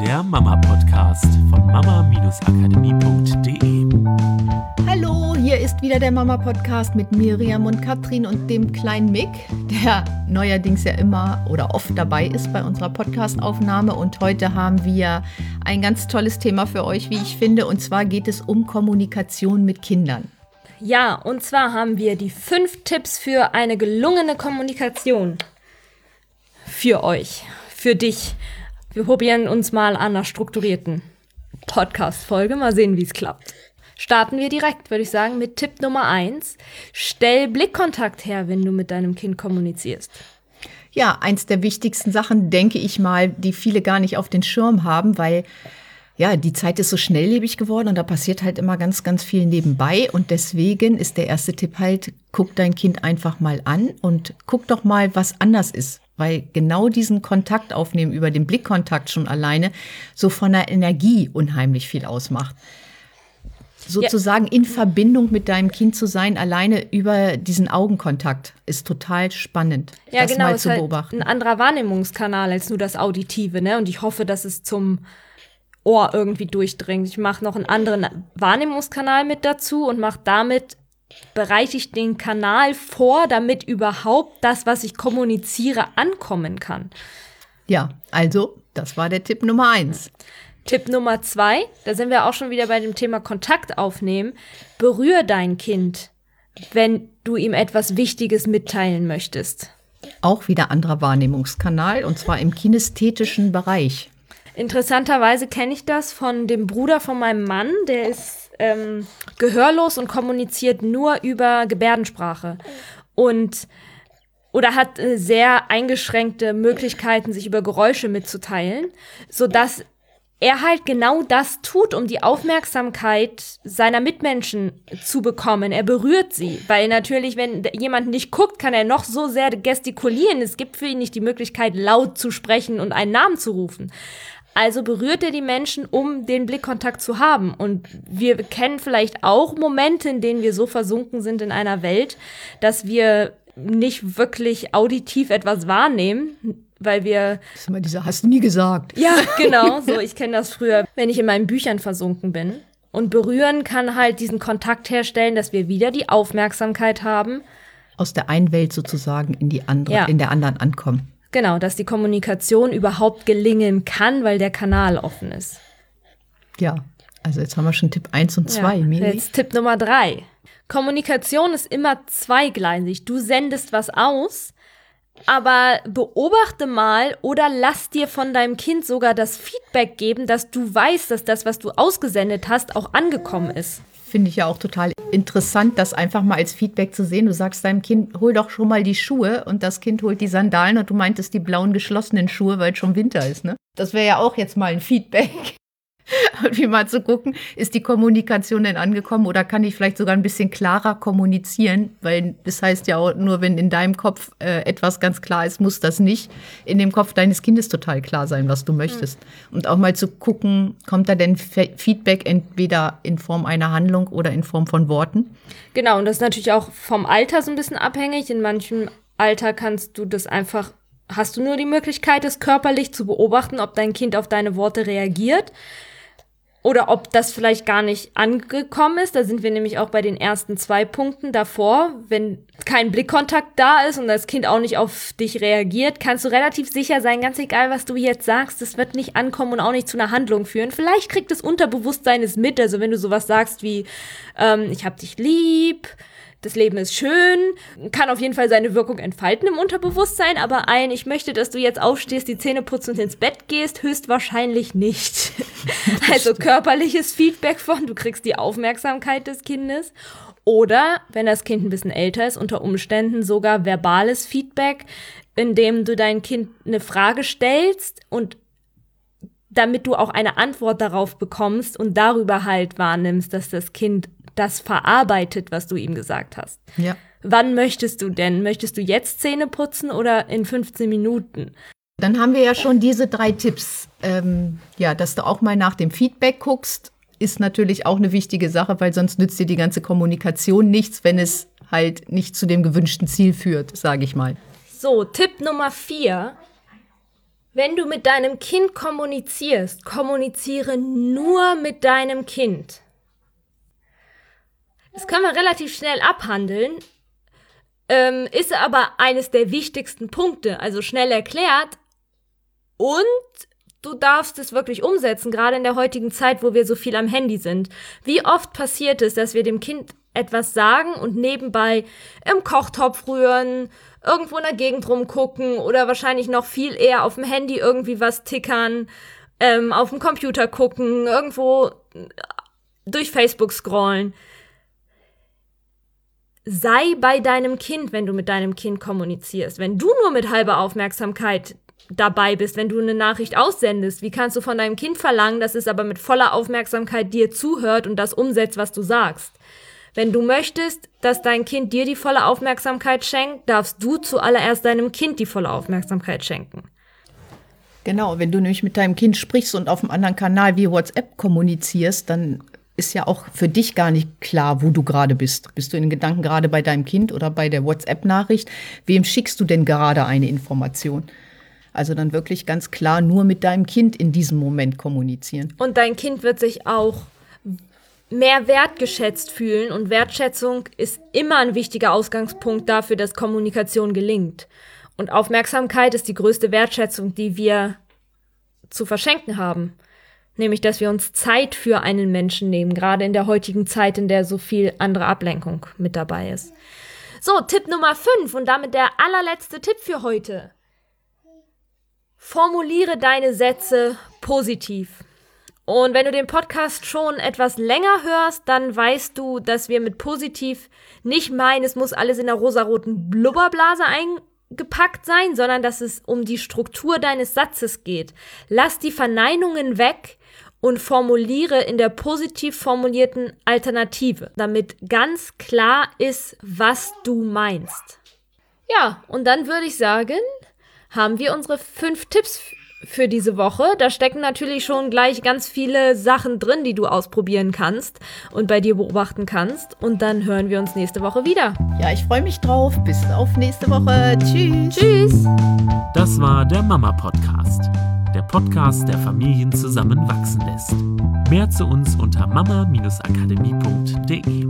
der Mama-Podcast von mama-akademie.de. Hallo, hier ist wieder der Mama-Podcast mit Miriam und Katrin und dem kleinen Mick, der neuerdings ja immer oder oft dabei ist bei unserer Podcast-Aufnahme. Und heute haben wir ein ganz tolles Thema für euch, wie ich finde. Und zwar geht es um Kommunikation mit Kindern. Ja, und zwar haben wir die fünf Tipps für eine gelungene Kommunikation. Für euch, für dich. Wir probieren uns mal an einer strukturierten Podcast-Folge. Mal sehen, wie es klappt. Starten wir direkt, würde ich sagen, mit Tipp Nummer eins. Stell Blickkontakt her, wenn du mit deinem Kind kommunizierst. Ja, eins der wichtigsten Sachen, denke ich mal, die viele gar nicht auf den Schirm haben, weil ja, die Zeit ist so schnelllebig geworden und da passiert halt immer ganz, ganz viel nebenbei. Und deswegen ist der erste Tipp halt, guck dein Kind einfach mal an und guck doch mal, was anders ist. Weil genau diesen Kontakt aufnehmen über den Blickkontakt schon alleine so von der Energie unheimlich viel ausmacht. Sozusagen ja. in Verbindung mit deinem Kind zu sein, alleine über diesen Augenkontakt, ist total spannend, ja, das genau, mal zu beobachten. Halt ein anderer Wahrnehmungskanal als nur das Auditive, ne? Und ich hoffe, dass es zum Ohr irgendwie durchdringt. Ich mache noch einen anderen Wahrnehmungskanal mit dazu und mache damit bereite ich den Kanal vor, damit überhaupt das, was ich kommuniziere, ankommen kann. Ja, also das war der Tipp Nummer eins. Tipp Nummer zwei, da sind wir auch schon wieder bei dem Thema Kontakt aufnehmen. Berühr dein Kind, wenn du ihm etwas Wichtiges mitteilen möchtest. Auch wieder anderer Wahrnehmungskanal und zwar im kinästhetischen Bereich. Interessanterweise kenne ich das von dem Bruder von meinem Mann, der ist ähm, gehörlos und kommuniziert nur über Gebärdensprache. Und oder hat äh, sehr eingeschränkte Möglichkeiten, sich über Geräusche mitzuteilen, sodass er halt genau das tut, um die Aufmerksamkeit seiner Mitmenschen zu bekommen. Er berührt sie, weil natürlich, wenn jemand nicht guckt, kann er noch so sehr gestikulieren. Es gibt für ihn nicht die Möglichkeit, laut zu sprechen und einen Namen zu rufen. Also berührt er die Menschen, um den Blickkontakt zu haben. Und wir kennen vielleicht auch Momente, in denen wir so versunken sind in einer Welt, dass wir nicht wirklich auditiv etwas wahrnehmen, weil wir. Das ist immer dieser, hast du nie gesagt. Ja, genau. So, ich kenne das früher, wenn ich in meinen Büchern versunken bin. Und berühren kann halt diesen Kontakt herstellen, dass wir wieder die Aufmerksamkeit haben. Aus der einen Welt sozusagen in die andere, ja. in der anderen ankommen. Genau, dass die Kommunikation überhaupt gelingen kann, weil der Kanal offen ist. Ja, also jetzt haben wir schon Tipp 1 und 2. Ja, jetzt Tipp Nummer 3. Kommunikation ist immer zweigleisig. Du sendest was aus, aber beobachte mal oder lass dir von deinem Kind sogar das Feedback geben, dass du weißt, dass das, was du ausgesendet hast, auch angekommen ist finde ich ja auch total interessant, das einfach mal als Feedback zu sehen. Du sagst deinem Kind, hol doch schon mal die Schuhe und das Kind holt die Sandalen und du meintest die blauen geschlossenen Schuhe, weil es schon Winter ist, ne? Das wäre ja auch jetzt mal ein Feedback. Und wie mal zu gucken, ist die Kommunikation denn angekommen oder kann ich vielleicht sogar ein bisschen klarer kommunizieren? Weil das heißt ja auch nur, wenn in deinem Kopf äh, etwas ganz klar ist, muss das nicht in dem Kopf deines Kindes total klar sein, was du möchtest. Mhm. Und auch mal zu gucken, kommt da denn Feedback entweder in Form einer Handlung oder in Form von Worten? Genau, und das ist natürlich auch vom Alter so ein bisschen abhängig. In manchem Alter kannst du das einfach hast du nur die Möglichkeit, es körperlich zu beobachten, ob dein Kind auf deine Worte reagiert oder ob das vielleicht gar nicht angekommen ist. Da sind wir nämlich auch bei den ersten zwei Punkten davor. Wenn kein Blickkontakt da ist und das Kind auch nicht auf dich reagiert, kannst du relativ sicher sein, ganz egal, was du jetzt sagst, das wird nicht ankommen und auch nicht zu einer Handlung führen. Vielleicht kriegt das Unterbewusstsein es mit, also wenn du sowas sagst wie, ähm, ich hab dich lieb, das Leben ist schön, kann auf jeden Fall seine Wirkung entfalten im Unterbewusstsein, aber ein, ich möchte, dass du jetzt aufstehst, die Zähne putzt und ins Bett gehst, höchstwahrscheinlich nicht. also körperliches Feedback von, du kriegst die Aufmerksamkeit des Kindes. Oder, wenn das Kind ein bisschen älter ist, unter Umständen sogar verbales Feedback, indem du dein Kind eine Frage stellst und damit du auch eine Antwort darauf bekommst und darüber halt wahrnimmst, dass das Kind das verarbeitet, was du ihm gesagt hast. Ja. Wann möchtest du denn? Möchtest du jetzt Zähne putzen oder in 15 Minuten? Dann haben wir ja schon diese drei Tipps. Ähm, ja, dass du auch mal nach dem Feedback guckst, ist natürlich auch eine wichtige Sache, weil sonst nützt dir die ganze Kommunikation nichts, wenn es halt nicht zu dem gewünschten Ziel führt, sage ich mal. So, Tipp Nummer vier. Wenn du mit deinem Kind kommunizierst, kommuniziere nur mit deinem Kind. Das können wir relativ schnell abhandeln, ähm, ist aber eines der wichtigsten Punkte, also schnell erklärt. Und du darfst es wirklich umsetzen, gerade in der heutigen Zeit, wo wir so viel am Handy sind. Wie oft passiert es, dass wir dem Kind etwas sagen und nebenbei im Kochtopf rühren, irgendwo in der Gegend rumgucken oder wahrscheinlich noch viel eher auf dem Handy irgendwie was tickern, ähm, auf dem Computer gucken, irgendwo durch Facebook scrollen. Sei bei deinem Kind, wenn du mit deinem Kind kommunizierst. Wenn du nur mit halber Aufmerksamkeit dabei bist, wenn du eine Nachricht aussendest, wie kannst du von deinem Kind verlangen, dass es aber mit voller Aufmerksamkeit dir zuhört und das umsetzt, was du sagst? Wenn du möchtest, dass dein Kind dir die volle Aufmerksamkeit schenkt, darfst du zuallererst deinem Kind die volle Aufmerksamkeit schenken. Genau, wenn du nämlich mit deinem Kind sprichst und auf einem anderen Kanal wie WhatsApp kommunizierst, dann ist ja auch für dich gar nicht klar, wo du gerade bist. Bist du in den Gedanken gerade bei deinem Kind oder bei der WhatsApp-Nachricht? Wem schickst du denn gerade eine Information? Also dann wirklich ganz klar nur mit deinem Kind in diesem Moment kommunizieren. Und dein Kind wird sich auch mehr wertgeschätzt fühlen und Wertschätzung ist immer ein wichtiger Ausgangspunkt dafür, dass Kommunikation gelingt. Und Aufmerksamkeit ist die größte Wertschätzung, die wir zu verschenken haben. Nämlich, dass wir uns Zeit für einen Menschen nehmen, gerade in der heutigen Zeit, in der so viel andere Ablenkung mit dabei ist. So, Tipp Nummer 5 und damit der allerletzte Tipp für heute. Formuliere deine Sätze positiv. Und wenn du den Podcast schon etwas länger hörst, dann weißt du, dass wir mit positiv nicht meinen, es muss alles in der rosaroten Blubberblase eingepackt sein, sondern dass es um die Struktur deines Satzes geht. Lass die Verneinungen weg und formuliere in der positiv formulierten Alternative, damit ganz klar ist, was du meinst. Ja, und dann würde ich sagen, haben wir unsere fünf Tipps für diese Woche. Da stecken natürlich schon gleich ganz viele Sachen drin, die du ausprobieren kannst und bei dir beobachten kannst. Und dann hören wir uns nächste Woche wieder. Ja, ich freue mich drauf. Bis auf nächste Woche. Tschüss. Tschüss. Das war der Mama Podcast. Der Podcast, der Familien zusammenwachsen lässt. Mehr zu uns unter mama-akademie.de.